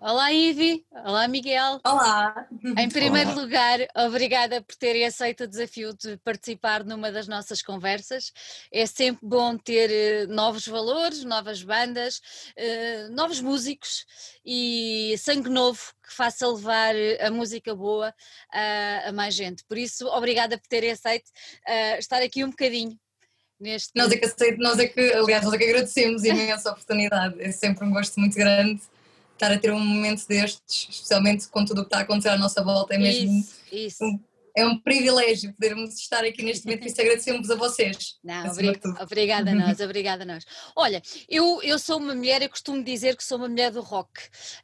Olá, Ivi. Olá, Miguel. Olá. Em primeiro Olá. lugar, obrigada por terem aceito o desafio de participar numa das nossas conversas. É sempre bom ter eh, novos valores, novas bandas, eh, novos músicos e sangue novo que faça levar eh, a música boa a, mais gente. Por isso, obrigada por terem aceito estar aqui um bocadinho neste. Nós é que aceito, nós é que, aliás, nós é que agradecemos imenso a oportunidade. É sempre um gosto muito grande estar a ter um momento destes, especialmente com tudo o que está a acontecer à nossa volta. É mesmo Isso, isso. É um privilégio podermos estar aqui neste momento, isso agradecemos a vocês. Não, acima obri- de tudo. obrigada a nós, obrigada a nós. Olha, eu, eu sou uma mulher, eu costumo dizer que sou uma mulher do rock.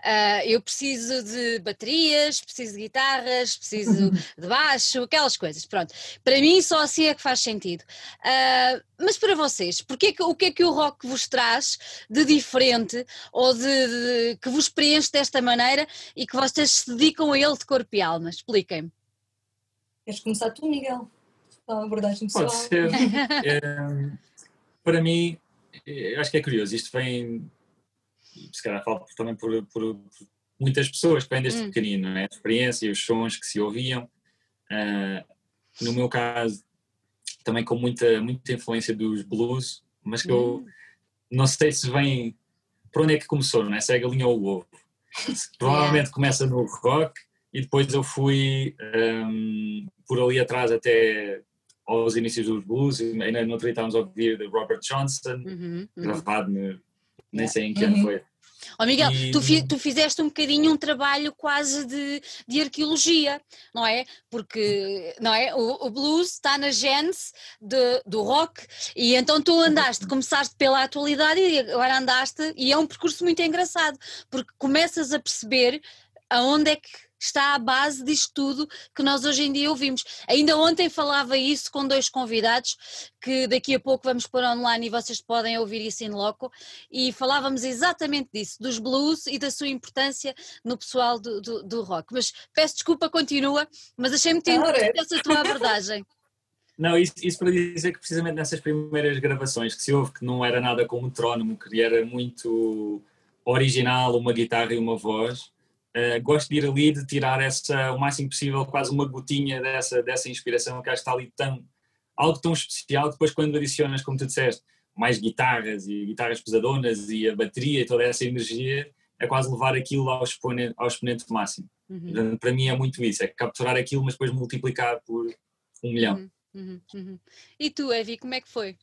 Ah, eu preciso de baterias, preciso de guitarras, preciso de baixo, aquelas coisas, pronto. Para mim só assim é que faz sentido. Ah, mas para vocês, porque é que- o que é que o rock vos traz de diferente ou de, de- que vos preenche desta maneira e que vocês se dedicam a ele de corpo e alma? Expliquem-me. Queres começar tu, Miguel? Dá uma abordagem pessoal. Pode ser. Eh, para mim, eh, eu acho que é curioso. Isto vem, se calhar falo também por, por- por muitas pessoas que vêm desde Hum. pequenino, não é? A experiência, os sons que se ouviam. Ah, no meu caso, também com muita, muita influência dos blues, mas que eu Hum. não sei se vem. Por onde é que começou, não é? Se é a galinha ou o ovo. Provavelmente começa no rock e depois eu fui hum, por ali atrás até aos inícios dos blues. e Ainda no outro dia estávamos a ouvir de Robert Johnson, Uhum, uhum. gravado, no- nem sei em que Uhum. ano foi. Ó Miguel, E- tu, fi- tu fizeste um bocadinho um trabalho quase de, de arqueologia, não é? Porque não é? O, o blues está na gênese de- do rock e então tu andaste, começaste pela atualidade e agora andaste e é um percurso muito engraçado porque começas a perceber aonde é que está a base disto tudo que nós hoje em dia ouvimos. Ainda ontem falava isso com dois convidados que daqui a pouco vamos pôr online e vocês podem ouvir isso em loco e falávamos exatamente disso, dos blues e da sua importância no pessoal do, do, do rock. Mas peço desculpa, continua, mas achei muito interessante essa tua abordagem. Não, isso, isso para dizer que precisamente nessas primeiras gravações que se ouve que não era nada com metrónomo, que era muito original, uma guitarra e uma voz, eh, gosto de ir ali de tirar essa, o máximo possível, quase uma gotinha dessa, dessa inspiração que acho que está ali tão, algo tão especial, depois quando adicionas, como tu disseste, mais guitarras e guitarras pesadonas e a bateria e toda essa energia, é quase levar aquilo ao exponente, ao exponente máximo. Uhum, Portanto, Para mim é muito isso, é capturar aquilo, mas depois multiplicar por um milhão. uhum, uhum, uhum. E tu, Evi, como é que foi?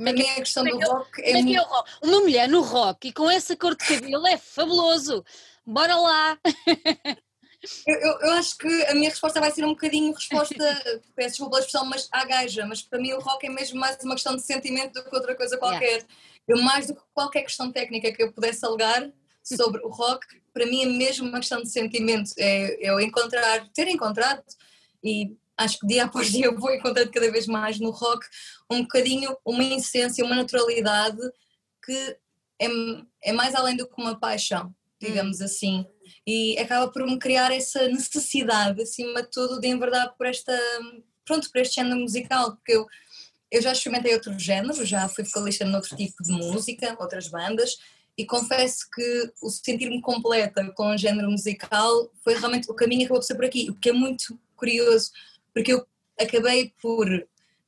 Como Para é que, mim a questão do é rock é é, muito é? Uma mulher no rock e com essa cor de cabelo é fabuloso. Bora lá! Eu, eu- eu acho que a minha resposta vai ser um bocadinho resposta, peço desculpa pela expressão, mas à gaja, mas para mim o rock é mesmo mais uma questão de sentimento do que outra coisa qualquer. Eu, mais do que qualquer questão técnica que eu pudesse alegar sobre o rock, para mim é mesmo uma questão de sentimento, é eu encontrar, ter encontrado, e acho que dia após dia eu vou encontrando cada vez mais no rock, um bocadinho uma essência, uma naturalidade que é, é mais além do que uma paixão, digamos assim. E acaba por me criar essa necessidade, acima de tudo, de enverdar por esta, pronto, por este género musical, porque eu, eu já experimentei outros géneros, já fui vocalista noutro tipo de música, outras bandas, e confesso que o sentir-me completa com o género musical foi realmente o caminho que acabou por ser por aqui, o que é muito curioso, porque eu acabei por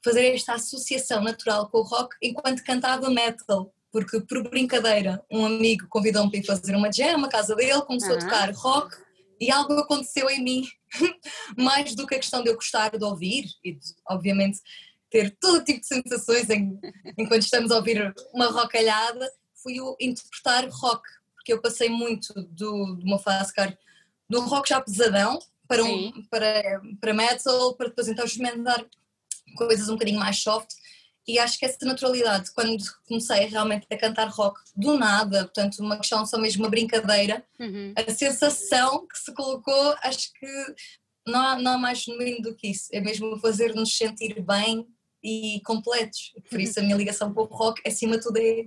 fazer esta associação natural com o rock enquanto cantava metal, porque por brincadeira um amigo convidou-me para ir fazer uma jam na casa dele, começou Aham. a tocar rock e algo aconteceu em mim, mais do que a questão de eu gostar de ouvir e de, obviamente ter todo tipo de sensações em- enquanto estamos a ouvir uma rockalhada, fui o interpretar rock, porque eu passei muito do, de uma fase cara, do rock já pesadão para, um, Sim. para, para metal, para depois então experimentar coisas um bocadinho mais soft e acho que essa naturalidade, quando comecei realmente a cantar rock do nada, portanto uma questão só mesmo uma brincadeira, Uhum. a sensação que se colocou, acho que não há, não há mais genuíno do que isso, é mesmo fazer-nos sentir bem e completos, por isso a minha ligação com o rock, acima de tudo, é,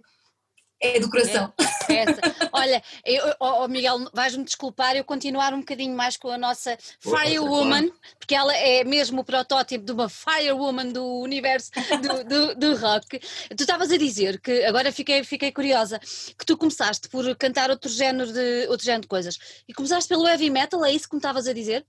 é do coração. É, essa. Olha, eu, oh, oh Miguel, vais-me desculpar eu continuar um bocadinho mais com a nossa Firewoman, porque ela é mesmo o protótipo de uma Firewoman do universo do, do, do rock. Tu estavas a dizer que, agora fiquei, fiquei curiosa, que tu começaste por cantar outro género, de, outro género de coisas e começaste pelo heavy metal, é isso que me estavas a dizer?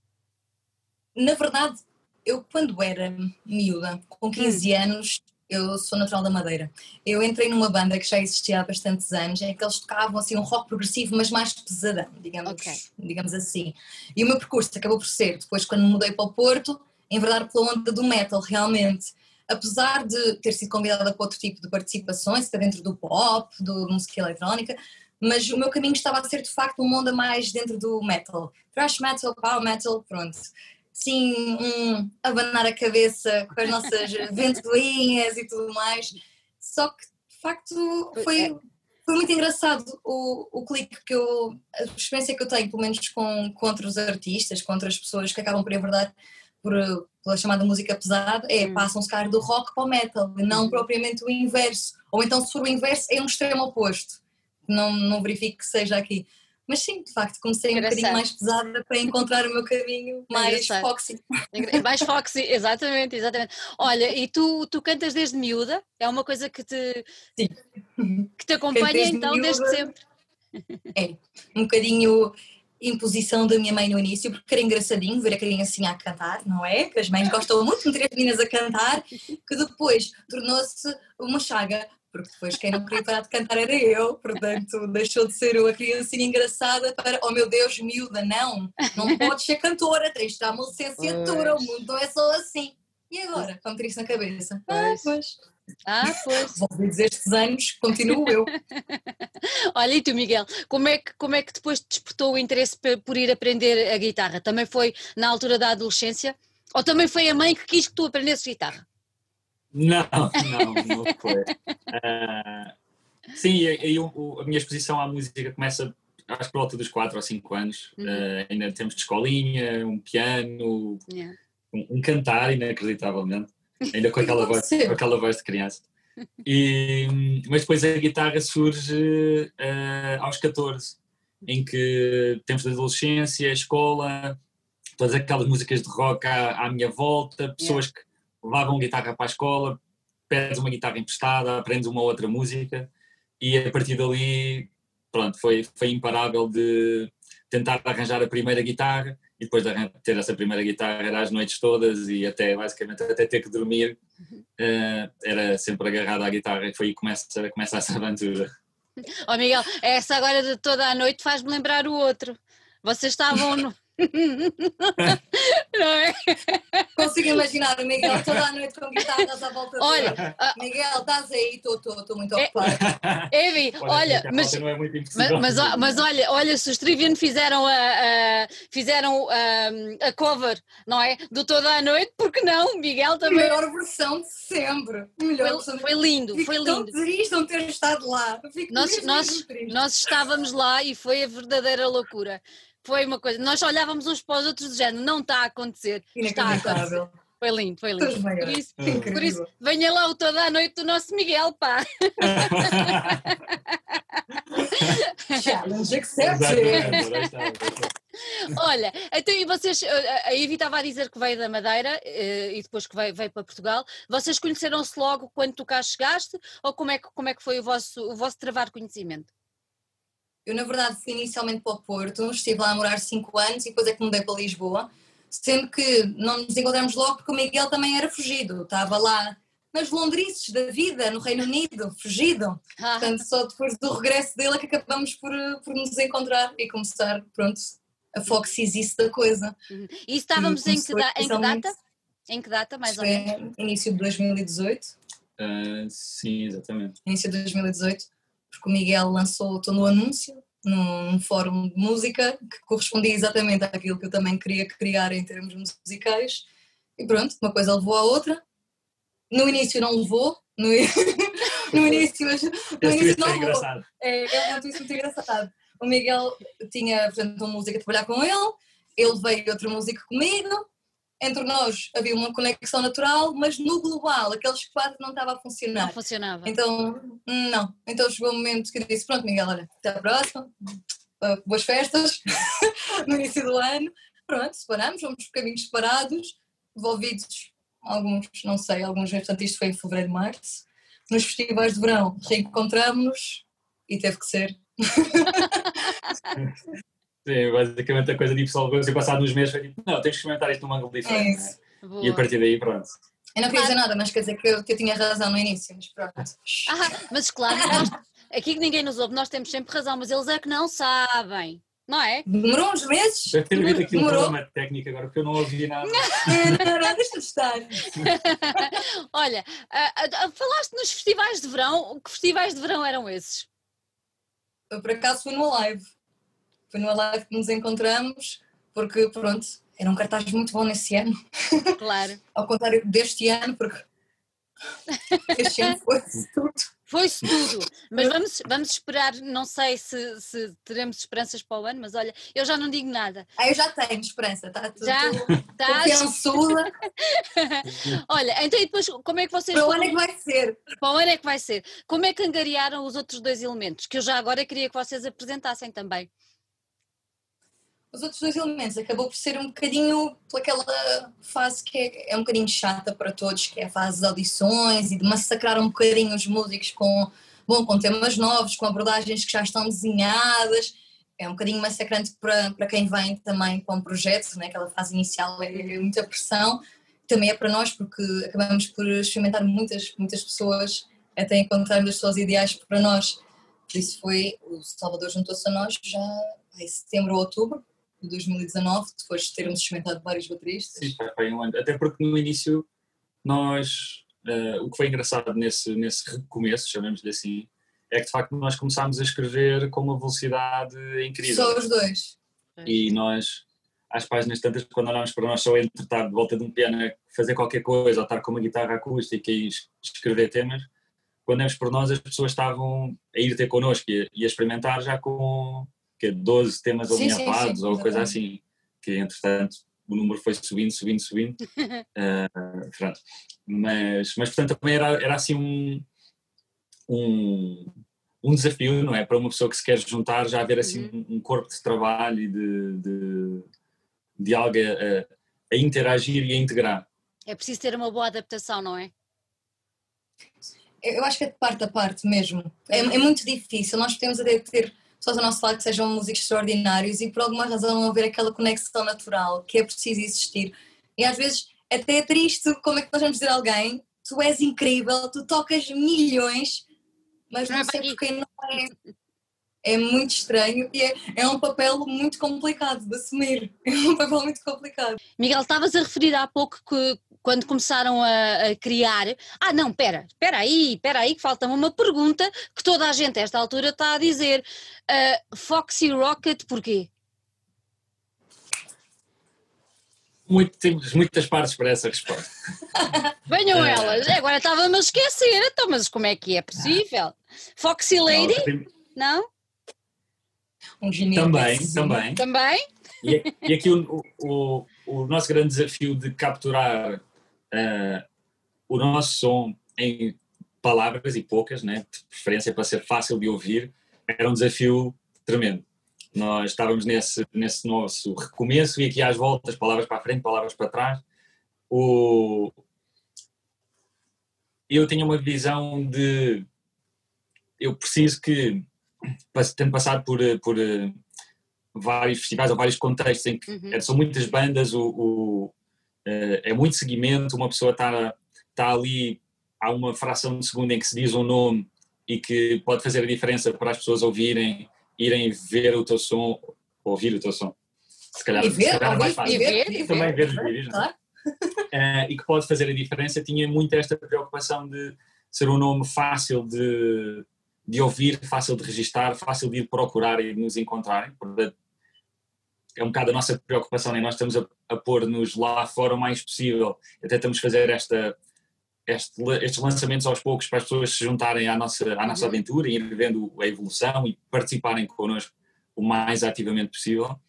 Na verdade, eu quando era miúda, com 15 hum. anos, eu sou natural da Madeira. Eu entrei numa banda que já existia há bastantes anos, em que eles tocavam assim um rock progressivo, mas mais pesadão, digamos, okay. digamos assim. E o meu percurso acabou por ser, depois quando mudei para o Porto, enverdar pela onda do metal, realmente. Apesar de ter sido convidada para outro tipo de participações, está dentro do pop, do música eletrónica, mas o meu caminho estava a ser de facto uma onda mais dentro do metal. Thrash metal, power metal, pronto sim, um abanar a cabeça com as nossas ventoinhas e tudo mais. Só que de facto foi, é. foi muito engraçado o, o clique que eu, a experiência que eu tenho, pelo menos com, com outros artistas, com outras pessoas que acabam por enverdar por, pela chamada música pesada, é hum. passam-se cara do rock para o metal, não hum. propriamente o inverso. Ou então, se for o inverso, é um extremo oposto. Não, não verifico que seja aqui. Mas sim, de facto, comecei um bocadinho mais pesada para encontrar o meu caminho mais foxy. Mais foxy, exatamente, exatamente. Olha, e tu, tu cantas desde miúda? É uma coisa que te, sim. que te acompanha desde então miúda, desde sempre? É, um bocadinho imposição da minha mãe no início, porque era engraçadinho ver a criancinha a cantar, não é? Que as mães gostam muito de meter as meninas a cantar, que depois tornou-se uma chaga, porque depois quem não queria parar de cantar era eu, portanto deixou de ser eu a criancinha engraçada para, oh meu Deus, miúda, não, não podes ser cantora, tens de dar uma licenciatura, o mundo não é só assim. E agora, com isso na cabeça? Ah, pois. Ah, pois. Envolvidos estes anos, continuo eu. Olha, e tu, Miguel, como é, que, como é que depois te despertou o interesse por ir aprender a guitarra? Também foi na altura da adolescência? Ou também foi a mãe que quis que tu aprendesses guitarra? Não, não, não foi. Uh, sim, a minha exposição à música começa acho por volta dos 4 ou 5 anos. Uhum. Uh, ainda temos de escolinha, um piano, yeah. um, um, cantar, inacreditavelmente. Ainda com aquela, voz, com aquela voz de criança. E, mas depois a guitarra surge uh, aos 14, em que temos de adolescência, escola, todas aquelas músicas de rock à, à minha volta, pessoas yeah. que levavam guitarra para a escola, pedes uma guitarra emprestada, aprendes uma outra música e a partir dali, pronto, foi, foi imparável de tentar arranjar a primeira guitarra e depois de ter essa primeira guitarra era as noites todas e até basicamente até ter que dormir uh, era sempre agarrado à guitarra e foi aí que começa, começa essa aventura. Oh Miguel, essa agora de toda a noite faz-me lembrar o outro. Vocês estavam no, não é? Consigo imaginar o Miguel toda a noite com guitarras à volta olha, dele. Uh, Miguel, estás aí? Estou muito é, ocupado. Evi, olha, mas, é mas, mas, mas, olha, olha, se os Trivian fizeram a, a fizeram a, a, cover, não é? Do toda a noite, porque não? Miguel também. Melhor versão de sempre. Melhor foi, foi lindo, Fico foi lindo. Tão triste não ter estado lá. Fico nós, nós, nós estávamos lá e foi a verdadeira loucura foi uma coisa, nós olhávamos uns para os outros do género, não está a acontecer, está a acontecer. Foi lindo, foi lindo. Por isso, por isso, venha lá o toda a noite do nosso Miguel, pá. Challenge accepted. Olha, então e vocês, a Ivy estava a dizer que veio da Madeira eh, e depois que veio, veio para Portugal, vocês conheceram-se logo quando tu cá chegaste ou como é que, como é que foi o vosso, o vosso travar conhecimento? Eu, na verdade, fui inicialmente para o Porto, estive lá a morar 5 anos e depois é que mudei para Lisboa, sendo que não nos encontramos logo porque o Miguel também era fugido, estava lá nas Londrices da vida, no Reino Unido, fugido. Ah. Portanto, só depois do regresso dele é que acabamos por, por nos encontrar e começar, pronto, a Fox existe da coisa. Uhum. E estávamos em que, da, em que data? Em que data, mais ou menos? Início de 2018. Uh, ah, sim, exatamente. Início de 2018 porque o Miguel lançou, estou no anúncio, num fórum de música que correspondia exatamente àquilo que eu também queria criar em termos musicais. E pronto, uma coisa levou à outra. No início não levou, no, no início, mas no início não levou. É, é um muito engraçado. O Miguel tinha, portanto, uma música a trabalhar com ele, ele veio outro músico comigo, entre nós havia uma conexão natural, mas no global, aqueles quatro não estava a funcionar. Não funcionava. Então, não. Então chegou o um momento que eu disse: Pronto, Miguel, olha, até à próxima, uh, boas festas, no início do ano. Pronto, separamos, vamos por caminhos separados, envolvidos alguns, não sei, alguns, portanto, isto foi em fevereiro, março. Nos festivais de verão reencontramos-nos e teve que ser. Sim, basicamente a coisa de pessoal e passado nos meses foi tipo, não, tens que experimentar isto num ângulo diferente. É né? E a partir daí, pronto. Eu não queria dizer nada, mas quer dizer que eu, que eu tinha razão no início, mas pronto. Ah, mas claro, nós, aqui que ninguém nos ouve, nós temos sempre razão, mas eles é que não sabem. Não é? Demorou uns meses. Deve ter havido aqui um problema técnico agora, porque eu não ouvi nada. não, não, deixa de estar. Olha, uh, uh, falaste nos festivais de verão, que festivais de verão eram esses? Eu, por acaso fui no live. Foi numa live que nos encontramos, porque pronto, era um cartaz muito bom nesse ano. Claro. Ao contrário deste ano, porque este ano foi-se tudo. Foi-se tudo, mas vamos, vamos esperar, não sei se, se, teremos esperanças para o ano, mas olha, eu já não digo nada. Ah, eu já tenho esperança, está tudo já? Tá confiançuda. olha, então e depois como é que vocês... Para o ano é que vai ser. Para o ano é que vai ser. Como é que angariaram os outros dois elementos, que eu já agora queria que vocês apresentassem também? Os outros dois elementos acabou por ser um bocadinho pelaquela fase que é, é, um bocadinho chata para todos, que é a fase de audições e de massacrar um bocadinho os músicos com, bom, com temas novos, com abordagens que já estão desenhadas. É um bocadinho massacrante para, para quem vem também com um projeto, né? aquela fase inicial é muita pressão. Também é para nós, porque acabamos por experimentar muitas, muitas pessoas até encontrarmos as pessoas ideais para nós. Por isso foi, o Salvador juntou-se a nós já em setembro ou outubro, de 2019, depois de termos experimentado vários bateristas. Sim, foi um ano. Até porque no início nós, uh, o que foi engraçado nesse, nesse recomeço, chamemos-lhe assim, é que de facto nós começámos a escrever com uma velocidade incrível. Só os dois. E nós, às páginas tantas, quando olhámos para nós só entre estar de volta de um piano a fazer qualquer coisa, ou estar com uma guitarra acústica e escrever temas, quando éramos por nós as pessoas estavam a ir ter connosco e a experimentar já com que 12 temas alinhavados ou coisa assim, que entretanto o número foi subindo, subindo, subindo. uh, pronto. Mas, mas portanto também era, era assim um, um, um desafio, não é? Para uma pessoa que se quer juntar, já haver assim uhum. um corpo de trabalho e de, de, de algo a, a interagir e a integrar. É preciso ter uma boa adaptação, não é? Eu acho que é de parte a parte mesmo. É, é muito difícil. Nós temos a ter pessoas ao nosso lado que sejam músicos extraordinários e por alguma razão não haver aquela conexão natural que é preciso existir. E às vezes até é triste como é que nós vamos dizer a alguém tu és incrível, tu tocas milhões, mas não, não é sei porque não é. É muito estranho e é, é um papel muito complicado de assumir. É um papel muito complicado. Miguel, estavas a referir há pouco que quando começaram a, a, criar. Ah, não, espera, espera aí, espera aí, que falta-me uma pergunta que toda a gente a esta altura está a dizer. Uh, Foxy Rocket, porquê? Muito, temos muitas partes para essa resposta. Venham uh, elas, agora estava-me a esquecer, então, mas como é que é possível? Foxy Lady? Não? Um também, também. Também? E, e aqui o, o, o, nosso grande desafio de capturar uh, o nosso som em palavras e poucas, né, de preferência para ser fácil de ouvir, era um desafio tremendo. Nós estávamos nesse, nesse nosso recomeço e aqui às voltas, palavras para a frente, palavras para trás. O... Eu tinha uma visão de. Eu preciso que, tendo passado por, por eh, vários festivais ou vários contextos em que uhum. são muitas bandas, o, o, é muito seguimento, uma pessoa está, está ali, há uma fração de segundo em que se diz um nome e que pode fazer a diferença para as pessoas ouvirem, irem ver o teu som, ouvir o teu som. Se calhar, e ver, se calhar mais fácil. E ver, e também ver os vídeos. É? Claro. Uh, e que pode fazer a diferença, tinha muito esta preocupação de ser um nome fácil de, de ouvir, fácil de registar, fácil de ir procurar e de nos encontrarem. É um bocado a nossa preocupação, né? nós estamos a, a pôr-nos lá fora o mais possível. Até estamos a fazer esta, este, estes lançamentos aos poucos para as pessoas se juntarem à nossa, à nossa uhum. aventura e ir vendo a evolução e participarem connosco o mais ativamente possível.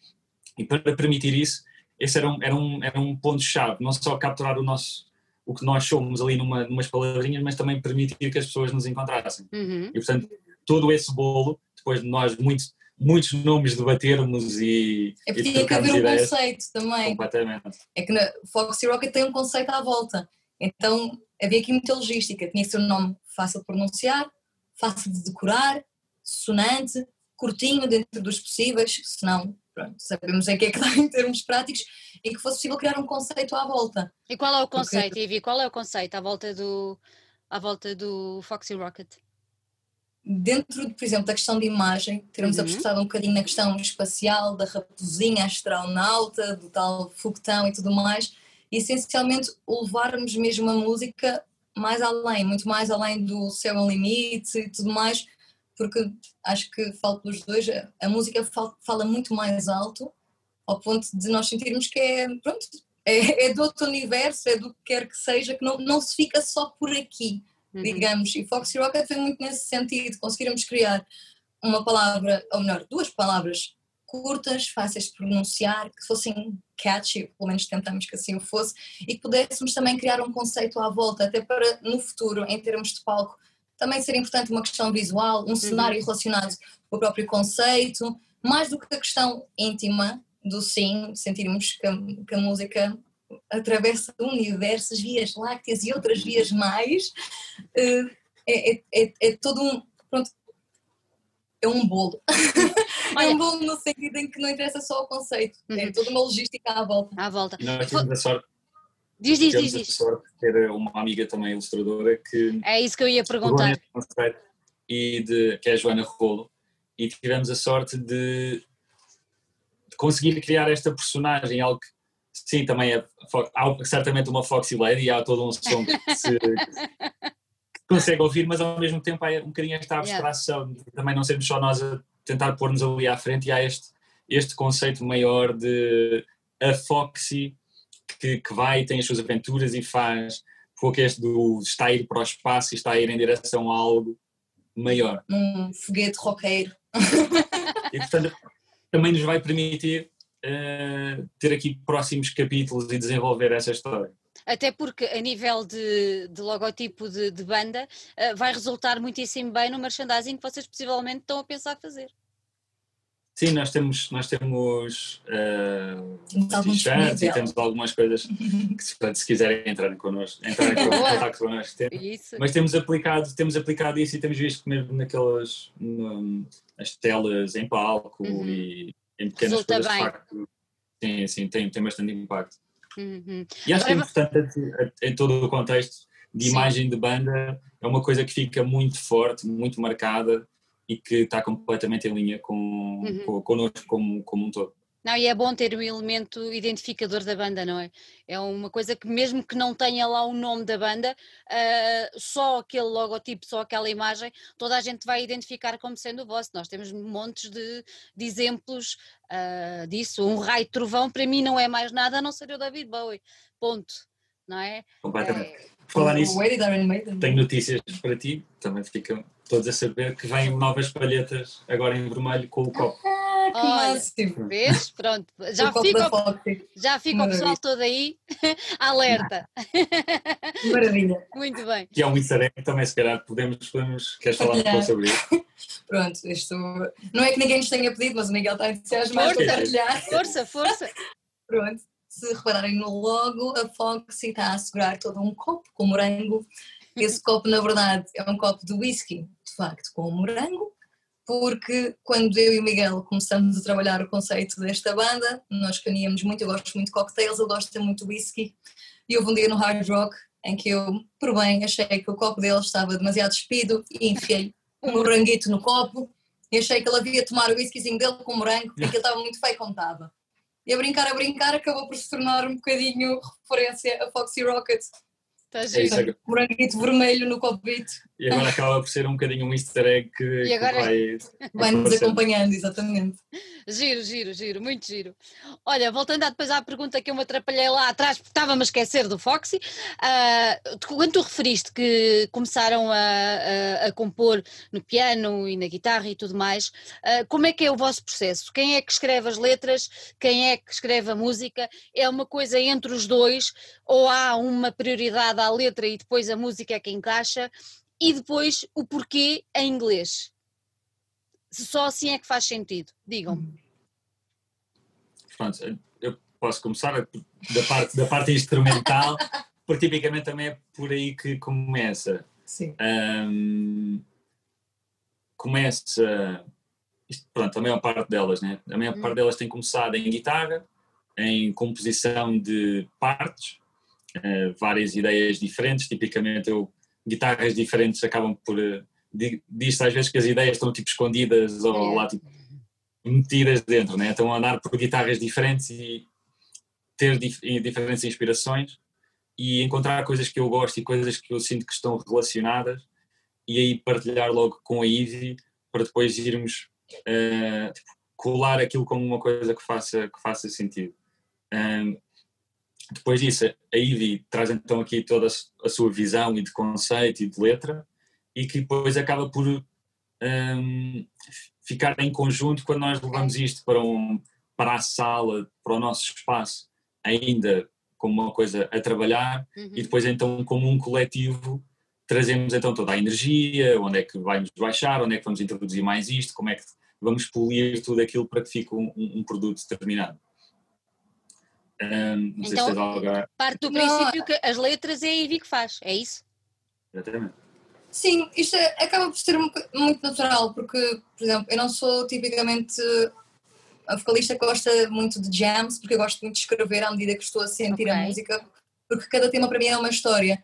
E para permitir isso, esse era um, era um, era um ponto-chave, não só capturar o nosso o que nós somos ali numa, numas palavrinhas, mas também permitir que as pessoas nos encontrassem. Uhum. E portanto, todo esse bolo, depois de nós muitos, muitos nomes debatermos e, É porque tinha que haver um ideias, conceito também. completamente. É que na Foxy Rocket tem um conceito à volta. Então havia aqui muita logística. Tinha que ser um nome fácil de pronunciar, fácil de decorar, sonante, curtinho dentro dos possíveis, senão pronto, sabemos em que é que dá em termos práticos, e que fosse possível criar um conceito à volta. E qual é o Porque- conceito, Ivy? Qual é o conceito à volta do, à volta do Foxy Rocket? Dentro, por exemplo, da questão de imagem, termos Uhum. apostado um bocadinho na questão espacial, da raposinha astronauta, do tal foguetão e tudo mais, e essencialmente levarmos mesmo a música mais além, muito mais além do céu um limite e tudo mais, porque acho que falo pelos dois, a- música fal- fala muito mais alto, ao ponto de nós sentirmos que é, pronto, é, é do outro universo, é do que quer que seja, que não, não se fica só por aqui Uhum. digamos, e Foxy Rocket foi muito nesse sentido, conseguirmos criar uma palavra, ou melhor, duas palavras curtas, fáceis de pronunciar, que fossem catchy, pelo menos tentamos que assim o fosse, e que pudéssemos também criar um conceito à volta, até para no futuro, em termos de palco, também ser importante uma questão visual, um cenário relacionado com o próprio conceito, mais do que a questão íntima do sim, sentirmos que a, que a música atravessa universos, vias lácteas e outras vias mais, eh, é, é, é, é todo um. Pronto, é um bolo. é Olha. um bolo no sentido em que não interessa só o conceito, é Uhum. toda uma logística à volta. À volta. E nós temos a sorte, Diz, diz, diz, a diz. sorte de ter uma amiga também ilustradora que É isso que eu ia perguntar. e de, que é a Joana Rolo e tivemos a sorte de, de conseguir criar esta personagem, algo que sim, também é há certamente uma Foxy Lady e há todo um som que se que consegue ouvir, mas ao mesmo tempo há um bocadinho esta Yeah. abstração, de também não sermos só nós a tentar pôr-nos ali à frente e há este, este conceito maior de a Foxy que, que vai, tem as suas aventuras e faz pouco este do está a ir para o espaço e está a ir em direção a algo maior. Um foguete roqueiro. E portanto também nos vai permitir eh, ter aqui próximos capítulos e desenvolver essa história. Até porque a nível de, de logotipo de, de banda eh, vai resultar muitíssimo bem no merchandising que vocês possivelmente estão a pensar fazer. Sim, nós temos, nós temos eh, Temos e temos algumas coisas que se, portanto, se quiserem entrar connosco, entrar em contato connosco. Mas temos aplicado, temos aplicado isso e temos visto que mesmo naquelas as telas em palco Uhum. e em pequenas Resulta coisas de bem. facto. Sim, sim, tem, tem bastante impacto. Uhum. E acho que é importante em todo o contexto de Sim. imagem de banda, é uma coisa que fica muito forte, muito marcada e que está completamente em linha com, Uhum. com connosco como, como um todo. Não, e é bom ter um elemento identificador da banda, não é? É uma coisa que mesmo que não tenha lá o nome da banda, ah, só aquele logotipo, só aquela imagem, toda a gente vai identificar como sendo o vosso. Nós temos montes de, de exemplos ah, disso. Um raio de trovão para mim não é mais nada a não ser o David Bowie. Ponto. Não é? Completamente. É, falar nisso, tenho notícias para ti, também ficam todos a saber que vêm novas palhetas agora em vermelho com o copo. Ah, que Olha. máximo. vês? Pronto. Já fica, já fica o pessoal todo aí alerta. Maravilha. Muito bem. Que é um easter egg, também se calhar podemos, podemos queres falar um pouco sobre isso? Pronto, isto não é que ninguém nos tenha pedido, mas o Miguel está entusiasmado para partilhar. Força, força. Pronto, se repararem no logo, a Foxy está a segurar todo um copo com morango. Esse copo, na verdade, é um copo de whisky, de facto, com morango, porque quando eu e o Miguel começamos a trabalhar o conceito desta banda, nós caníamos muito, eu gosto muito de cocktails, ele gosta muito de whisky, e houve um dia no Hard Rock em que eu, por bem, achei que o copo dele estava demasiado despido e enfiei um moranguito no copo, e achei que ele havia tomar o whiskyzinho dele com morango, porque ele estava muito feio como estava. E a brincar, a brincar, acabou por se tornar um bocadinho referência a Foxy Rocket. Está É giro. isso agora. Moranguito vermelho no copito, E agora acaba por ser um bocadinho um easter egg que, E que agora- vai. vai-nos acompanhando, exatamente. Giro, giro, giro, muito giro. Olha, voltando depois à pergunta que eu me atrapalhei lá atrás, porque estava-me a esquecer do Foxy, uh, quando tu referiste que começaram a, a, a, compor no piano e na guitarra e tudo mais, uh, como é que é o vosso processo? Quem é que escreve as letras? Quem é que escreve a música? É uma coisa entre os dois ou há uma prioridade à letra e depois a música é que encaixa? E depois o porquê em inglês? Só assim é que faz sentido, digam-me. Pronto, eu posso começar da parte, da parte instrumental, porque tipicamente também é por aí que começa. Sim. Um, começa, isto, pronto, a maior parte delas, né? A maior hum. parte delas tem começado em guitarra, em composição de partes, uh, várias ideias diferentes, tipicamente eu, guitarras diferentes acabam por diz-se às vezes que as ideias estão tipo escondidas ou é. lá tipo metidas dentro, né? Então andar por guitarras diferentes e ter dif diferentes inspirações e encontrar coisas que eu gosto e coisas que eu sinto que estão relacionadas e aí partilhar logo com a Ivy para depois irmos uh, colar aquilo como uma coisa que faça, que faça sentido. Um, depois disso, a Ivy traz então aqui toda a sua visão e de conceito e de letra e que depois acaba por um, ficar em conjunto quando nós levamos isto para, um, para a sala, para o nosso espaço, ainda como uma coisa a trabalhar uhum. e depois então como um coletivo trazemos então toda a energia, onde é que vamos baixar, onde é que vamos introduzir mais isto, como é que vamos polir tudo aquilo para que fique um, um produto determinado. Um, então, se parte do princípio que as letras é a Ivy que faz, é isso? Exatamente. Sim, isto é, acaba por ser muito natural, porque, por exemplo, eu não sou tipicamente a vocalista que gosta muito de jams, porque eu gosto muito de escrever à medida que estou a sentir okay. a música, porque cada tema para mim é uma história.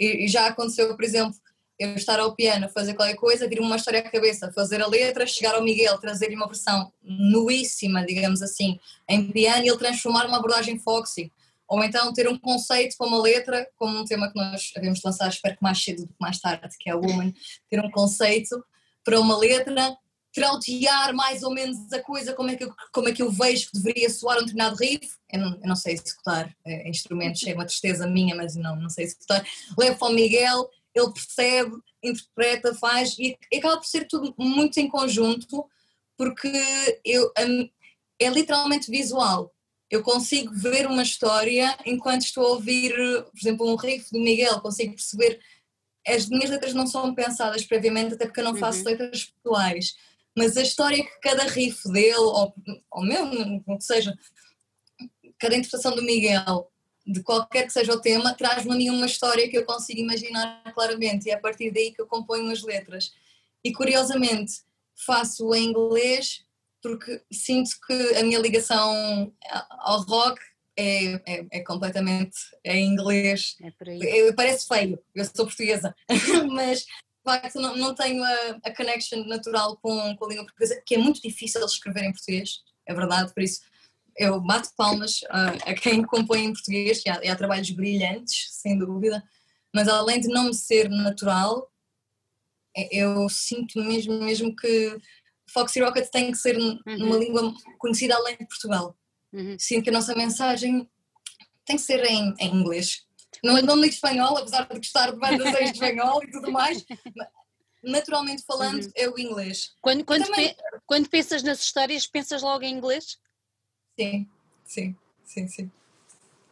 E, e, já aconteceu, por exemplo, eu estar ao piano, fazer qualquer coisa, vir uma história à cabeça, fazer a letra, chegar ao Miguel, trazer-lhe uma versão nuíssima, digamos assim, em piano e ele transformar uma abordagem foxy. Ou então ter um conceito para uma letra, como um tema que nós havemos de lançar, espero que mais cedo do que mais tarde, que é a Woman, ter um conceito para uma letra, trautear mais ou menos a coisa, como é que eu, como é que eu vejo que deveria soar um determinado riff, eu não, eu não sei executar é, instrumentos, é uma tristeza minha, mas não, não sei executar, levo para o Miguel, ele percebe, interpreta, faz, e acaba por ser tudo muito em conjunto, porque eu, é literalmente visual, eu consigo ver uma história enquanto estou a ouvir, por exemplo, um riff do Miguel, consigo perceber. As minhas letras não são pensadas previamente, até porque eu não faço uhum. letras pessoais, mas a história que cada riff dele, ou, ou mesmo, o que seja, cada interpretação do Miguel, de qualquer que seja o tema, traz-me a mim uma história que eu consigo imaginar claramente, e é a partir daí que eu componho as letras. E curiosamente, faço em inglês porque sinto que a minha ligação ao rock é, é, é completamente em inglês. É parece feio, eu sou portuguesa, mas facto não, não tenho a, a connection natural com, com a língua portuguesa, que é muito difícil de escrever em português, é verdade, por isso eu bato palmas a, a quem compõe em português, e há, e há trabalhos brilhantes, sem dúvida, mas além de não me ser natural, é, eu sinto mesmo, mesmo que Foxy Rocket tem que ser uhum. numa língua conhecida além de Portugal. Uhum. Sinto que a nossa mensagem tem que ser em, em inglês. Não, não ligo espanhol, apesar de gostar de bandas em espanhol e tudo mais. Naturalmente falando, uhum. é o inglês. Quando, quando, Também... pe quando pensas nas histórias, pensas logo em inglês? Sim, sim, sim, sim.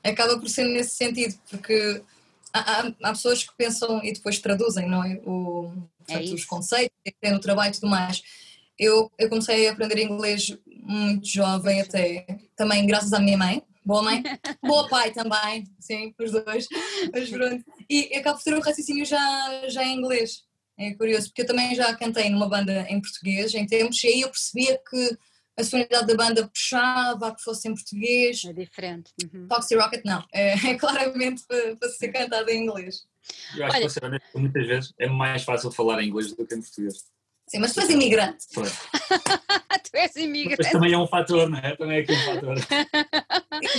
Acaba por ser nesse sentido, porque há, há, há pessoas que pensam e depois traduzem, não é? O, é portanto, é os conceitos, o trabalho e tudo mais. Eu, eu comecei a aprender inglês muito jovem até, também graças à minha mãe, boa mãe, boa pai também, sim, os dois, mas pronto. E acabo de ter um raciocínio já, já em inglês, é curioso, porque eu também já cantei numa banda em português em tempos, e aí eu percebia que a sonoridade da banda puxava a que fosse em português. É diferente. Uhum. Foxy Rocket não, é, é claramente para, para ser cantado em inglês. Eu acho Olha, que, muitas vezes é mais fácil falar em inglês do que em português. Sim, mas tu és imigrante. tu és imigrante. Mas também é um fator, não é? Também é aqui um fator.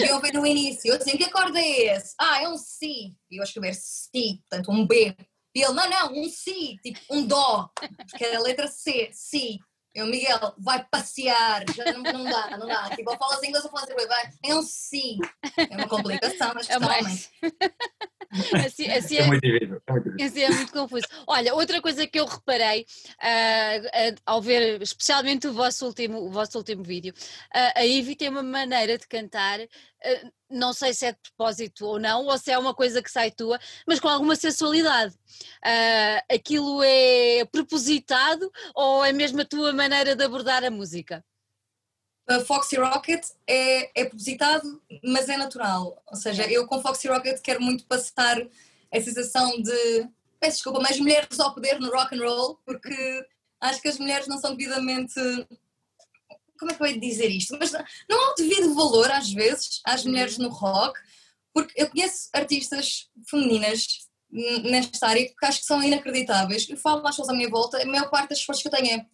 Eu ouvi no início, eu assim, que acorde é esse? Ah, é um Si. E eu escrever Si, portanto um B. E ele, não, não, um Si, tipo um Dó, porque é a letra C, Si. Eu, Miguel, vai passear, já não, não dá, não dá. Tipo, ou falas inglês ou falas inglês, vai. É um sim. É uma complicação, mas É homem. Assim, assim É é, muito difícil. É muito difícil. Assim é muito confuso. Olha, outra coisa que eu reparei ah, ah, ao ver especialmente o vosso último, o vosso último vídeo, ah, a Ivy tem uma maneira de cantar, não sei se é de propósito ou não, ou se é uma coisa que sai tua, mas com alguma sensualidade. Aquilo é propositado ou é mesmo a tua maneira de abordar a música? A Foxy Rocket é, é propositado, mas é natural. Ou seja, eu com Foxy Rocket quero muito passar a sensação de, peço desculpa, mas mulheres ao poder no rock and roll, porque acho que as mulheres não são devidamente. Como é que eu ia dizer isto? Mas não- há o devido valor, às vezes, às mulheres no rock, porque eu conheço artistas femininas nesta área que acho que são inacreditáveis. Eu falo às pessoas à minha volta, a maior parte das respostas que eu tenho é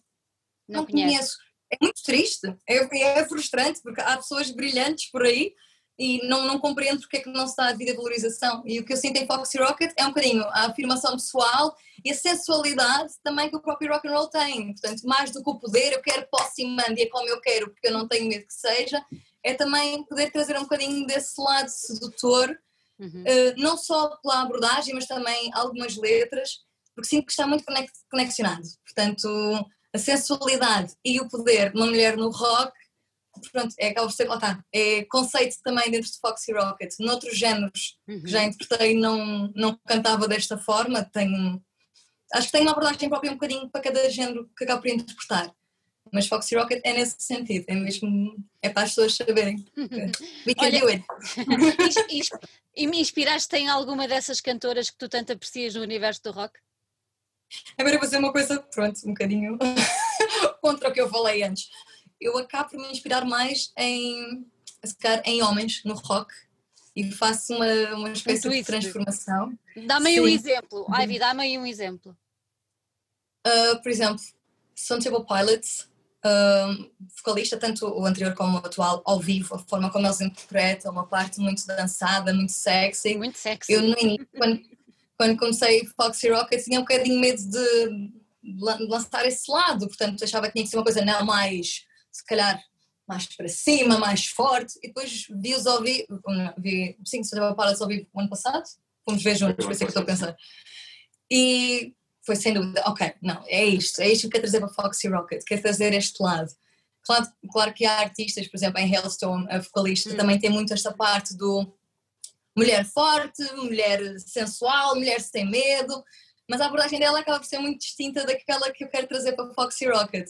Não, não conheço. conheço. É muito triste, é, é frustrante, porque há pessoas brilhantes por aí e não, não compreendo porque é que não se dá a devida valorização. E o que eu sinto em Foxy Rocket é um bocadinho a afirmação pessoal e a sensualidade também que o próprio rock and roll tem. Portanto, mais do que o poder, eu quero posse e mande como eu quero, porque eu não tenho medo que seja, é também poder trazer um bocadinho desse lado sedutor Uhum. Uh, não só pela abordagem, mas também algumas letras, porque sinto que está muito conex- conexionado. Portanto, a sensualidade e o poder de uma mulher no rock, pronto, é acaba por ser, lá está, é conceito também dentro de Foxy Rocket. Noutros géneros Uhum. que já interpretei não, não cantava desta forma, tenho, acho que tenho uma abordagem própria um bocadinho para cada género que acabo por interpretar. Mas Foxy Rocket é nesse sentido, é mesmo, é para as pessoas saberem. We can Olha- do it. E me inspiraste em alguma dessas cantoras que tu tanto aprecias no universo do rock? Agora eu vou dizer uma coisa, pronto, um bocadinho contra o que eu falei antes. Eu acabo por me inspirar mais em, em homens no rock e faço uma, uma espécie de transformação. Dá-me aí um exemplo. Ivy, dá-me aí um exemplo. Uh, por exemplo, Temple Pilots, um, vocalista, tanto o anterior como o atual, ao vivo, a forma como eles interpretam, uma parte muito dançada, muito sexy. Muito sexy. Eu no início, quando, quando comecei Foxy Rocket, tinha um bocadinho medo de lan- de lançar esse lado, portanto achava que tinha que ser uma coisa não mais, se calhar, mais para cima, mais forte, e depois vi-os ao vivo, vi, sim, se eu para ao vivo o ano passado, fomos ver juntos, por isso é que estou a pensar. E foi sem dúvida, ok, não, é isto, é isto que quero trazer para Foxy Rocket, quero trazer este lado. Claro, claro que há artistas, por exemplo, em Hailstone, a vocalista Hum. também tem muito esta parte do mulher forte, mulher sensual, mulher sem medo, mas a abordagem dela acaba por ser muito distinta daquela que eu quero trazer para Foxy Rocket.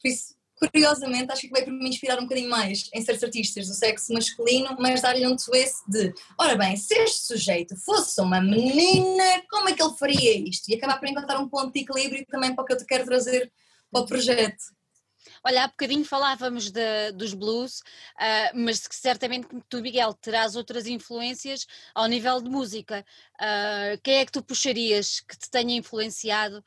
Por isso, curiosamente, acho que vai por me inspirar um bocadinho mais em certos artistas do sexo masculino, mas dar-lhe um twist de, ora bem, se este sujeito fosse uma menina, como é que ele faria isto? E acabar por encontrar um ponto de equilíbrio também para o que eu te quero trazer para o projeto. Olha, há bocadinho falávamos de- dos blues, ah, mas certamente que tu, Miguel, terás outras influências ao nível de música. Ah, quem é que tu puxarias que te tenha influenciado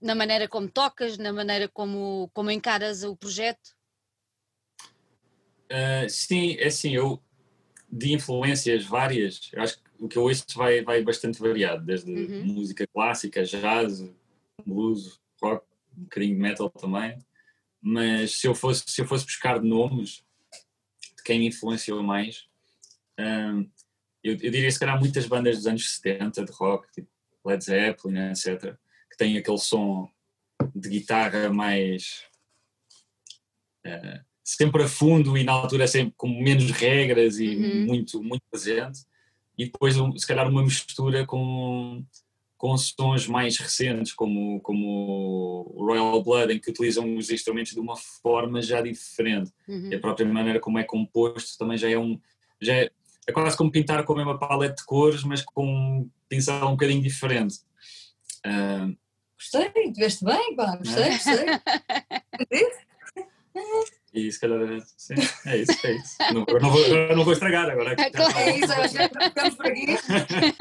na maneira como tocas, na maneira como, como encaras o projeto? Uh, sim, é assim, eu de influências várias, eu acho que o que eu ouço vai, vai bastante variado, desde Uhum. música clássica, jazz, blues, rock, um bocadinho de metal também. Mas se eu fosse, se eu fosse buscar nomes de quem me influenciou mais, um, eu, eu diria se calhar muitas bandas dos anos 70 de rock, tipo Led Zeppelin, etc., que têm aquele som de guitarra mais eh, sempre a fundo e na altura sempre com menos regras e Uhum. muito, muito presente. E depois, se calhar, uma mistura com, com sons mais recentes, como, como o Royal Blood, em que utilizam os instrumentos de uma forma já diferente. Uhum. E a própria maneira como é composto também já é um. Já é, é quase como pintar com a mesma paleta de cores, mas com um pincel um bocadinho diferente. Ah, Gostei, tiveste bem, pá, gostei, gostei. e se calhar, sim, é isso, é isso. Não, eu não vou, eu não vou estragar agora. É claro. É isso, que ficamos por aqui.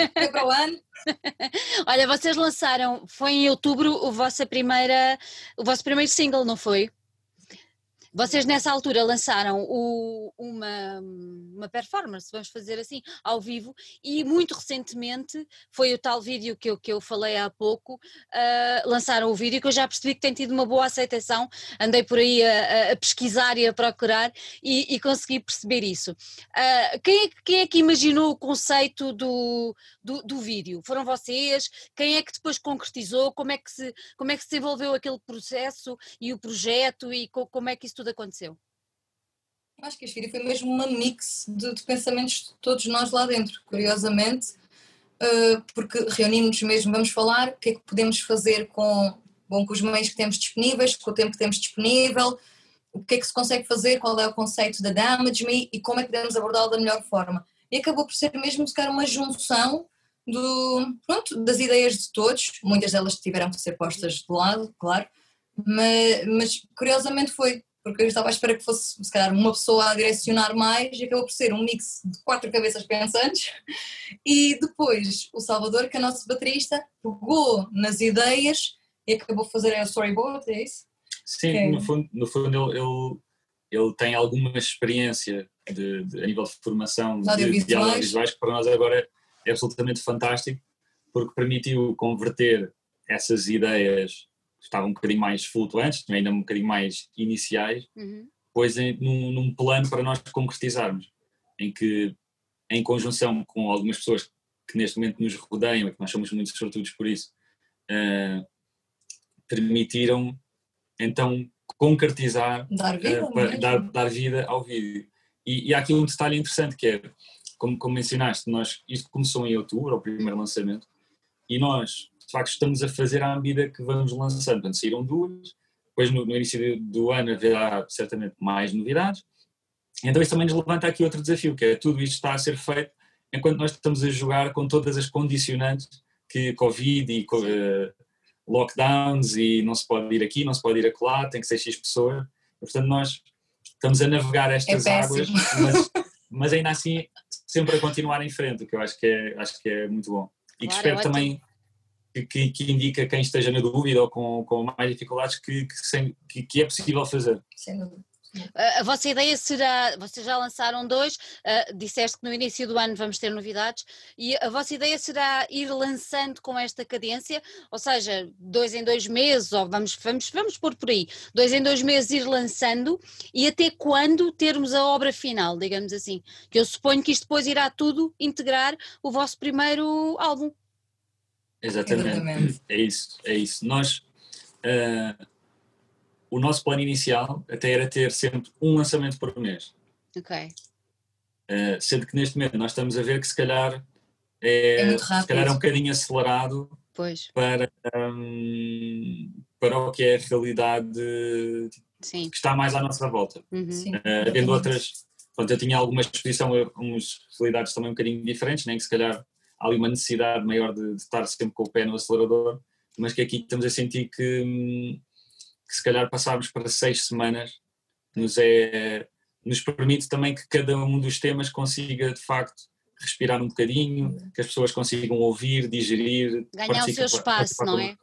Até para o ano. Olha, vocês lançaram, foi em outubro, o, vossa primeira, o vosso primeiro single, não foi? Vocês nessa altura lançaram o, uma, uma performance, vamos fazer assim, ao vivo, e muito recentemente foi o tal vídeo que eu, que eu falei há pouco, uh, lançaram o vídeo que eu já percebi que tem tido uma boa aceitação, andei por aí a, a pesquisar e a procurar e, e consegui perceber isso. Uh, quem, é, quem é que imaginou o conceito do, do, do, vídeo? Foram vocês? Quem é que depois concretizou? Como é que se, como é que se desenvolveu aquele processo e o projeto e co, como é que isso tudo aconteceu? Acho que este vídeo foi mesmo uma mix de, de pensamentos de todos nós lá dentro, curiosamente, uh, porque reunimos mesmo, vamos falar o que é que podemos fazer com, bom, com os meios que temos disponíveis, com o tempo que temos disponível, o que é que se consegue fazer, qual é o conceito da Damage Me e como é que podemos abordá-lo da melhor forma. E acabou por ser mesmo sequer uma junção do, pronto, das ideias de todos, muitas delas tiveram que ser postas de lado, claro, mas, mas curiosamente foi, porque eu estava à espera que fosse se calhar uma pessoa a direcionar mais e acabou por ser um mix de quatro cabeças pensantes e depois o Salvador, que é nosso baterista, pegou nas ideias e acabou por fazer a storyboard, é isso? Sim, é. no fundo, no fundo ele, ele, ele tem alguma experiência de, de, a nível de formação de, de audiovisuais que para nós agora é absolutamente fantástico porque permitiu converter essas ideias estavam um bocadinho mais flutuantes, ainda um bocadinho mais iniciais, uhum. pois em, num, num, plano para nós concretizarmos, em que em conjunção com algumas pessoas que neste momento nos rodeiam, e que nós somos muito sortudos por isso, uh, permitiram então concretizar, dar vida, uh, dar, dar, vida ao vídeo. E, e há aqui um detalhe interessante que é, como, como mencionaste, nós, isto começou em outubro, o primeiro lançamento, e nós, facto, estamos a fazer à medida que vamos lançando. Portanto, saíram duas, depois no, no início do ano haverá certamente mais novidades. Então isso também nos levanta aqui outro desafio, que é tudo isto está a ser feito enquanto nós estamos a jogar com todas as condicionantes que Covid e uh, lockdowns e não se pode ir aqui, não se pode ir acolá, tem que ser X pessoa. Portanto, nós estamos a navegar estas é águas, mas, mas, ainda assim sempre a continuar em frente, o que eu acho que é, acho que é muito bom. E claro, que espero é também que, que, indica quem esteja na dúvida ou com, com mais dificuldades que, que, que é possível fazer. Sem dúvida. A vossa ideia será, vocês já lançaram dois, uh, disseste que no início do ano vamos ter novidades, e a vossa ideia será ir lançando com esta cadência, ou seja, dois em dois meses, ou vamos, vamos, vamos pôr por aí, dois em dois meses ir lançando, e até quando termos a obra final, digamos assim, que eu suponho que isto depois irá tudo integrar o vosso primeiro álbum. Exatamente, Exatamente. é isso, é isso. Nós... Uh o nosso plano inicial até era ter sempre um lançamento por mês. Ok. Uh, sendo que neste momento nós estamos a ver que se calhar é, é muito rápido. se calhar é um bocadinho acelerado pois. Para, um, para o que é a realidade Sim. que está mais à nossa volta. Uhum. Uh, havendo outras, pronto, eu tinha alguma exposição a umas realidades também um bocadinho diferentes, nem que se calhar há ali uma necessidade maior de, de estar sempre com o pé no acelerador, mas que aqui estamos a sentir que hum, que se calhar passarmos para seis semanas nos, é, nos permite também que cada um dos temas consiga de facto respirar um bocadinho, que as pessoas consigam ouvir, digerir. Ganhar o seu espaço, não é?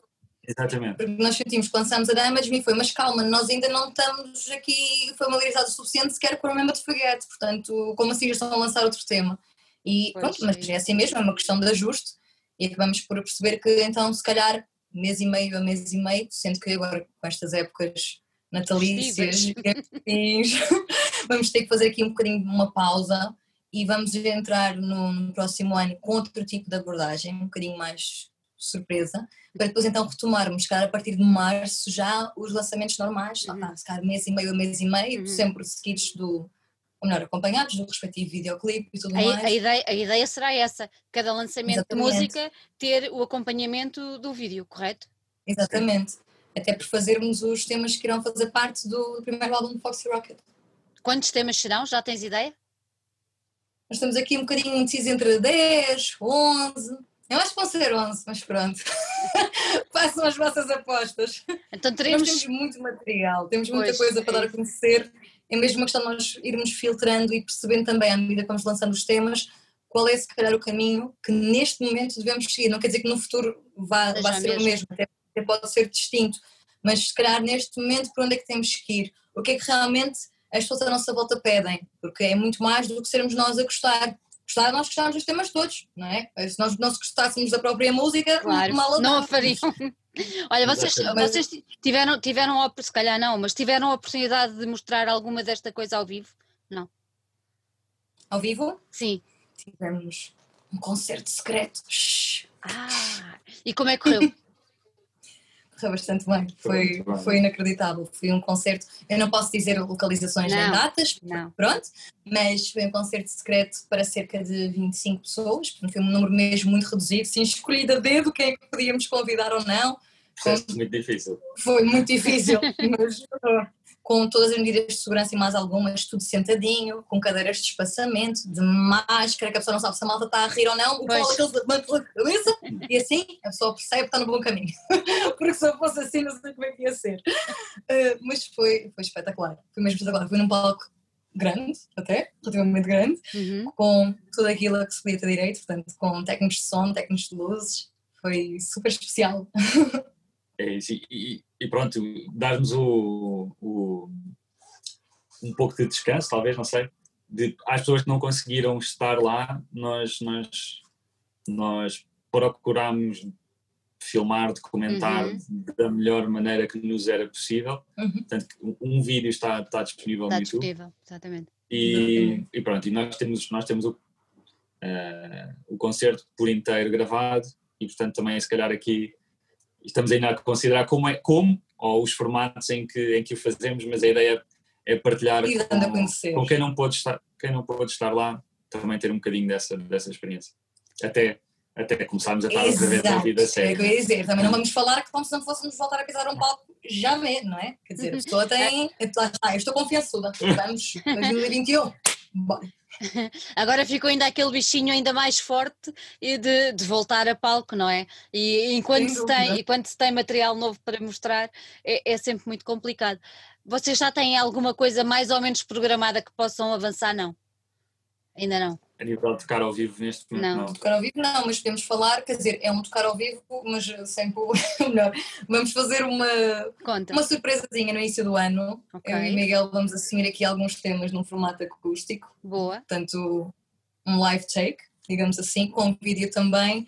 Exatamente. Porque nós sentimos que lançamos a Damage Me foi, mas calma, nós ainda não estamos aqui familiarizados o suficiente sequer com a mesma de foguete, portanto, como assim já estão a lançar outro tema? E pois pronto, mas é assim mesmo, é uma questão de ajuste e acabamos por perceber que então se calhar mês e meio a mês e meio, sendo que agora com estas épocas natalícias vamos ter que fazer aqui um bocadinho de uma pausa e vamos entrar no, no, próximo ano com outro tipo de abordagem, um bocadinho mais surpresa, para depois então retomarmos, cara, a partir de março já os lançamentos normais, uhum. se calhar mês e meio a mês e meio, uhum. sempre seguidos do, ou melhor, acompanhados do respectivo videoclipe e tudo a, mais. A ideia, a ideia será essa, cada lançamento Exatamente. de música ter o acompanhamento do vídeo, correto? Exatamente. Até por fazermos os temas que irão fazer parte do primeiro álbum do Foxy Rocket. Quantos temas serão? Já tens ideia? Nós estamos aqui um bocadinho indecisos entre 10, 11. Eu acho que vão ser 11, mas pronto. Façam as vossas apostas. Então teremos... Nós temos muito material, temos muita pois, coisa para é dar a conhecer é mesmo uma questão de nós irmos filtrando e percebendo também, à medida que vamos lançando os temas, qual é se calhar o caminho que neste momento devemos seguir. Não quer dizer que no futuro vá, vá ser mesmo. o mesmo, até, até pode ser distinto, mas se calhar neste momento por onde é que temos que ir? o que é que realmente as pessoas à nossa volta pedem, porque é muito mais do que sermos nós a gostar. Gostar, nós gostávamos dos temas todos, não é? Se nós não gostássemos da própria música, claro, mal não a fariam. Olha, vocês, vocês tiveram, tiveram, se calhar não, mas tiveram a oportunidade de mostrar alguma desta coisa ao vivo? Não. Ao vivo? Sim. Tivemos um concerto secreto. Ah, e como é que correu? correu bastante bem, foi, foi, foi inacreditável. Foi um concerto, eu não posso dizer localizações nem datas, não. pronto, mas foi um concerto secreto para cerca de 25 pessoas, foi um número mesmo muito reduzido, sim, escolhido a dedo quem é que podíamos convidar ou não. Foi muito difícil. Foi muito difícil, mas com todas as medidas de segurança e mais algumas, tudo sentadinho, com cadeiras de espaçamento, de máscara, que a pessoa não sabe se a malta está a rir ou não, o aquele levanta pela cabeça e assim a pessoa percebe que está no bom caminho. Porque se eu fosse assim, não sei como é que ia ser. Uh, mas foi, foi espetacular, foi mesmo espetacular. Foi num palco grande, até, relativamente grande, uhum. com tudo aquilo que se podia ter direito, portanto, com técnicos de som, técnicos de luzes, foi super especial. É isso, e, e pronto, dar-nos o, o, um pouco de descanso, talvez, não sei, de, às pessoas que não conseguiram estar lá, nós, nós, nós procurámos filmar, documentar Uhum. da melhor maneira que nos era possível. Uhum. Portanto, um vídeo está, está disponível Está no YouTube. disponível, exatamente. E, e pronto, e nós temos, nós temos o, eh, o concerto por inteiro gravado e portanto também se calhar aqui estamos ainda a considerar como, é, como ou os formatos em que, em que o fazemos, mas a ideia é partilhar a com, com quem, não pode estar, quem não pode estar lá, também ter um bocadinho dessa, dessa experiência. Até, até começarmos a estar outra vez na vida É o séria. que eu ia dizer, também não vamos falar que como se não fôssemos voltar a pisar um palco jamais, não é? Quer dizer, a pessoa tem. Ah, eu estou confiançuda. Vamos, 2021. Bora. Agora ficou ainda aquele bichinho ainda mais forte e de, de voltar a palco, não é? E enquanto se, tem, e quando se tem material novo para mostrar, é, é sempre muito complicado. Vocês já têm alguma coisa mais ou menos programada que possam avançar? Não. Ainda não. A nível de tocar ao vivo neste momento, Não. não. Tocar ao vivo não, mas podemos falar, quer dizer, é um tocar ao vivo, mas sempre o melhor. Vamos fazer uma, Conta. uma surpresazinha no início do ano. Ok. Eu e Miguel vamos assumir aqui alguns temas num formato acústico. Boa. portanto, um live take, digamos assim, com vídeo também,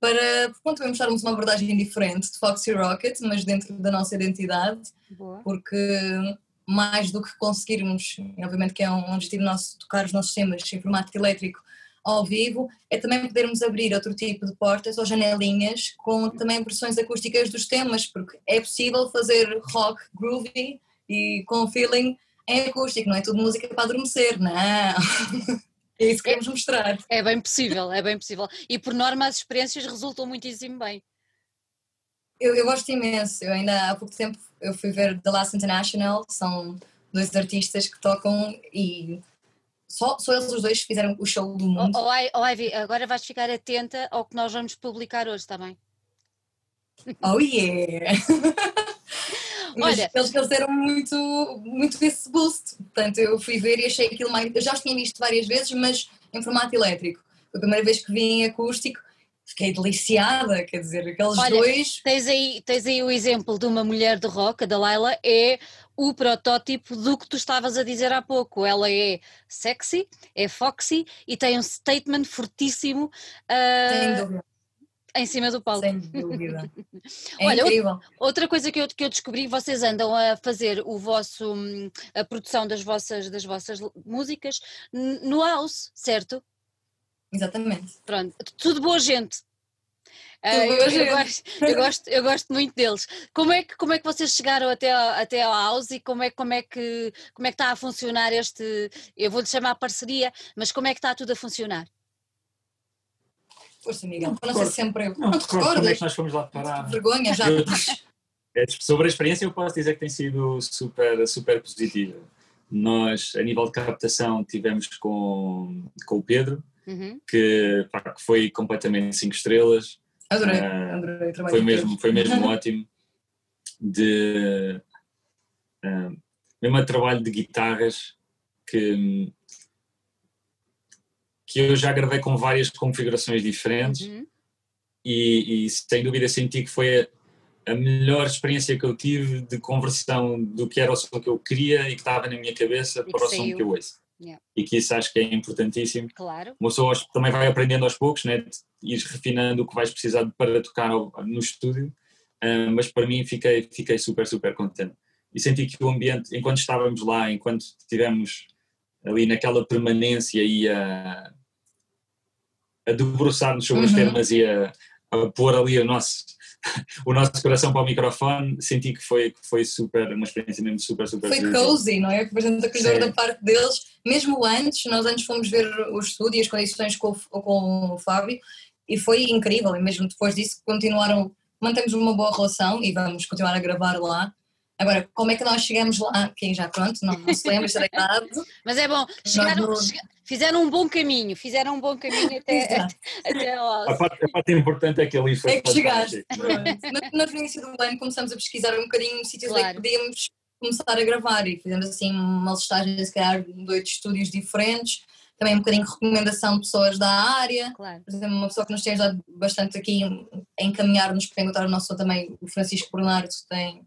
para pronto, também mostrarmos uma abordagem diferente de Foxy Rocket, mas dentro da nossa identidade, Boa. porque mais do que conseguirmos, obviamente que é um objetivo nosso tocar os nossos temas em formato elétrico ao vivo, é também podermos abrir outro tipo de portas ou janelinhas com também versões acústicas dos temas, porque é possível fazer rock groovy e com feeling em acústico, não é tudo música para adormecer, não. É isso que queremos mostrar. É bem possível, é bem possível. E por norma as experiências resultam muitíssimo bem. Eu, eu gosto imenso, eu ainda há pouco tempo eu fui ver The Last International, são dois artistas que tocam e só, só eles os dois fizeram o show do mundo. Oh, oh, oh, Ivy, agora vais ficar atenta ao que nós vamos publicar hoje, está bem? Oh yeah! Mas Olha- eles, eles deram muito, muito esse boost. Portanto, eu fui ver e achei aquilo mais. Eu já os tinha visto várias vezes, mas em formato elétrico. Foi a primeira vez que vi em acústico, fiquei deliciada. Quer dizer, aqueles Olha, dois. Tens aí, tens aí o exemplo de uma mulher de rock, a Delilah, é o protótipo do que tu estavas a dizer há pouco. Ela é sexy, é foxy e tem um statement fortíssimo dúvida. em cima do palco. Sem dúvida. É Olha, incrível. Outra coisa que eu, que eu descobri, vocês andam a fazer o vosso, hum, a produção das vossas, das vossas músicas no house, certo? Exatamente. Pronto, tudo boa gente. Ah, eu, boa eu gente. gosto, eu, gosto, eu gosto muito deles. Como é que, como é que vocês chegaram até, ao- até ao house e como é, como, é que, como é que está a funcionar este, eu vou-lhe chamar parceria, mas como é que está tudo a funcionar? Força, Miguel. Não não sempre eu. Não, Não te recordo como é recordas? que nós fomos lá parar. Vergonha já. É, sobre a experiência eu posso dizer que tem sido super, super positiva. Nós, a nível de captação, tivemos com, com o Pedro, Uhum. que, pá, que foi completamente 5 estrelas, Adorei, Ah, adorei o trabalho foi mesmo, foi mesmo ótimo. De, ah, mesmo a trabalho de guitarras que, que eu já gravei com várias configurações diferentes Uhum. e, e sem dúvida senti que foi a melhor experiência que eu tive de conversão do que era o som que eu queria e que estava na minha cabeça para o som que eu ouço. Yeah. E que isso acho que é importantíssimo. Claro. Uma pessoa também vai aprendendo aos poucos, né? ir refinando o que vais precisar para tocar no estúdio, uh, mas para mim fiquei, fiquei super, super contente. E senti que o ambiente, enquanto estávamos lá, enquanto estivemos ali naquela permanência e a, a debruçar-nos sobre uhum. os temas e a, a pôr ali o nosso, o nosso coração para o microfone, senti que foi, que foi super, uma experiência mesmo super, super Foi cozy, não é? Bastante acolhedor da parte deles, mesmo antes, nós antes fomos ver o estúdio e as condições com, com o Fábio e foi incrível, e mesmo depois disso continuaram, mantemos uma boa relação e vamos continuar a gravar lá. Agora, como é que nós chegamos lá? Quem já pronto, não, não se lembra, está deitado. Mas é bom, chegaram, não... fizeram um bom caminho, fizeram um bom caminho até, até, até lá. A parte, a parte importante é que ali foi. É que chegaste. no, no início do ano começamos a pesquisar um bocadinho sítios claro. em que podíamos começar a gravar e fizemos assim uma listagem, se calhar, de oito estúdios diferentes também um bocadinho de recomendação de pessoas da área. Claro. Por exemplo, uma pessoa que nos tem ajudado bastante aqui a encaminhar-nos para encontrar o nosso também, o Francisco Bernardo, tem,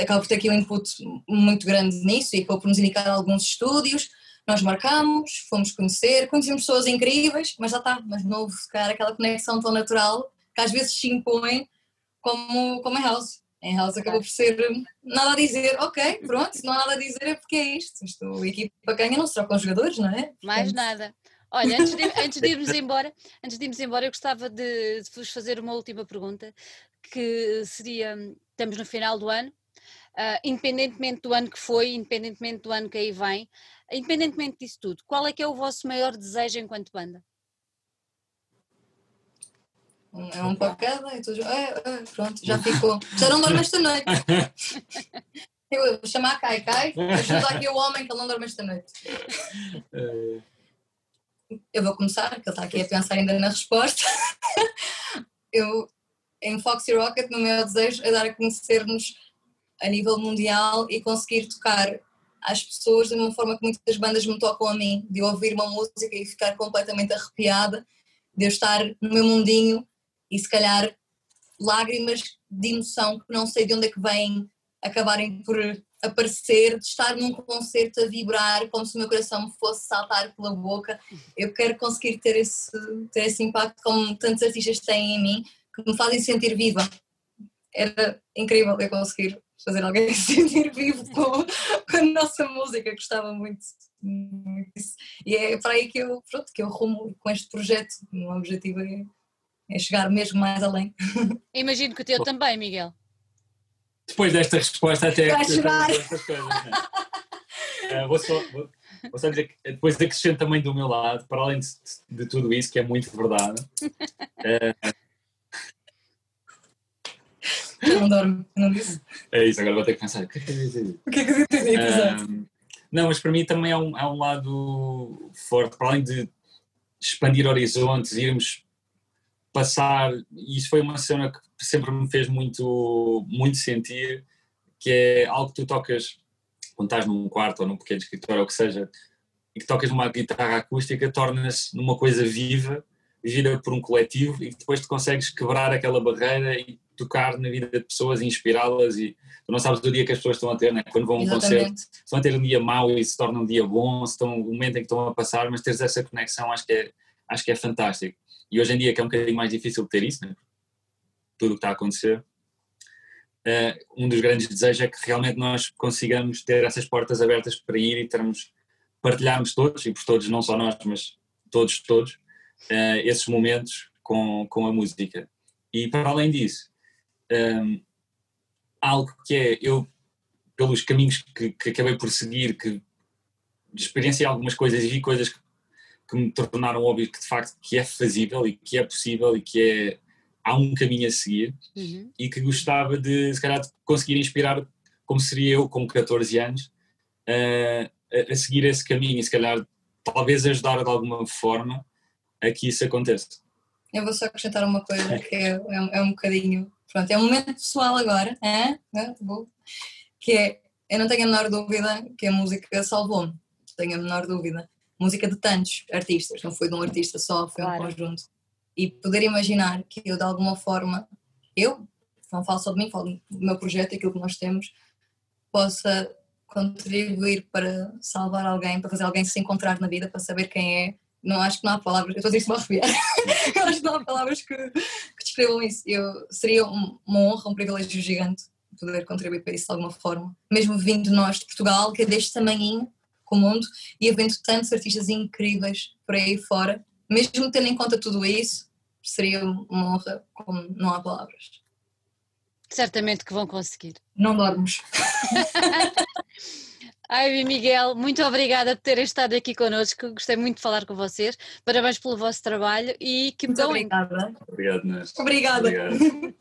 acaba por ter aqui um input muito grande nisso e acabou por nos indicar alguns estúdios. Nós marcamos, fomos conhecer, conhecemos pessoas incríveis, mas já está, mas houve, cara, aquela conexão tão natural que às vezes se impõe como, como a house. Em House acabou por ser nada a dizer, ok, pronto, se não há nada a dizer é porque é isto. Isto, a equipa ganha não se troca os jogadores, não é? Mais nada. Olha, antes de, antes de, irmos embora, antes de irmos embora, eu gostava de, de vos fazer uma última pergunta, que seria, estamos no final do ano, uh, independentemente do ano que foi, independentemente do ano que aí vem, independentemente disso tudo, qual é que é o vosso maior desejo enquanto banda? É um para cada e tu é, é, pronto, já ficou. Já não dorme esta noite. Eu vou chamar a Kai Kai, ajuda aqui o homem que ele não dorme esta noite. Eu vou começar, porque ele está aqui a pensar ainda na resposta. Eu, em Foxy Rocket, o meu desejo é dar a conhecer-nos a nível mundial e conseguir tocar às pessoas de uma forma que muitas bandas me tocam a mim, de ouvir uma música e ficar completamente arrepiada, de eu estar no meu mundinho e se calhar lágrimas de emoção que não sei de onde é que vêm acabarem por aparecer, de estar num concerto a vibrar como se o meu coração me fosse saltar pela boca. Eu quero conseguir ter esse, ter esse impacto como tantos artistas têm em mim, que me fazem sentir viva. Era incrível eu conseguir fazer alguém se sentir vivo com, com a nossa música, gostava muito, muito disso. E é para aí que eu, pronto, que eu rumo com este projeto. O meu objetivo é é chegar mesmo mais além. Imagino que o teu também, Miguel. Depois desta resposta até Vai. Coisas, uh, vou, só, vou, vou, só, dizer que depois acrescento também do meu lado, para além de, de tudo isso, que é muito verdade. Uh, não dorme, não disse? É isso, agora vou ter que pensar. O que é que eu dizer? O que é que eu dizer? Uh, não, mas para mim também é um, é um lado forte, para além de expandir horizontes, irmos passar, e isso foi uma cena que sempre me fez muito, muito sentir, que é algo que tu tocas quando estás num quarto ou num pequeno escritório ou o que seja, e que tocas uma guitarra acústica, torna-se numa coisa viva, vivida por um coletivo, e depois tu consegues quebrar aquela barreira e tocar na vida de pessoas e inspirá-las e tu não sabes do dia que as pessoas estão a ter, né? quando vão a um concerto, estão a ter um dia mau e se torna um dia bom, estão, o momento em que estão a passar, mas teres essa conexão acho que é, acho que é fantástico. E hoje em dia que é um bocadinho mais difícil ter isso, né? tudo o que está a acontecer, uh, um dos grandes desejos é que realmente nós consigamos ter essas portas abertas para ir e termos, partilharmos todos, e por todos não só nós, mas todos, todos, uh, esses momentos com, com a música. E para além disso, um, algo que é, eu, pelos caminhos que, que acabei por seguir, que experienciei algumas coisas e vi coisas que que me tornaram óbvio que de facto que é fazível e que é possível e que é há um caminho a seguir uhum. e que gostava de se calhar de conseguir inspirar como seria eu com 14 anos uh, a, a, seguir esse caminho e se calhar talvez ajudar de alguma forma a que isso aconteça. Eu vou só acrescentar uma coisa que é, é, é um bocadinho, pronto, é um momento pessoal agora, é? É? que é, eu não tenho a menor dúvida que a música salvou-me, tenho a menor dúvida música de tantos artistas, não foi de um artista só, foi claro. um conjunto. E poder imaginar que eu de alguma forma, eu não falo só de mim, falo do meu projeto, aquilo que nós temos, possa contribuir para salvar alguém, para fazer alguém se encontrar na vida, para saber quem é. Não acho que não há palavras, eu estou a dizer isso para eu acho que não há palavras que, que descrevam isso. Eu, seria um, uma honra, um privilégio gigante poder contribuir para isso de alguma forma. Mesmo vindo nós de Portugal, que é deste tamanhinho com o mundo, e havendo tantos artistas incríveis por aí fora, mesmo tendo em conta tudo isso, seria uma honra como não há palavras. Certamente que vão conseguir. Não dormos. Ivy Miguel, muito obrigada por terem estado aqui connosco. Gostei muito de falar com vocês. Parabéns pelo vosso trabalho e que Muito obrigada. Obrigado. Obrigada. Obrigado.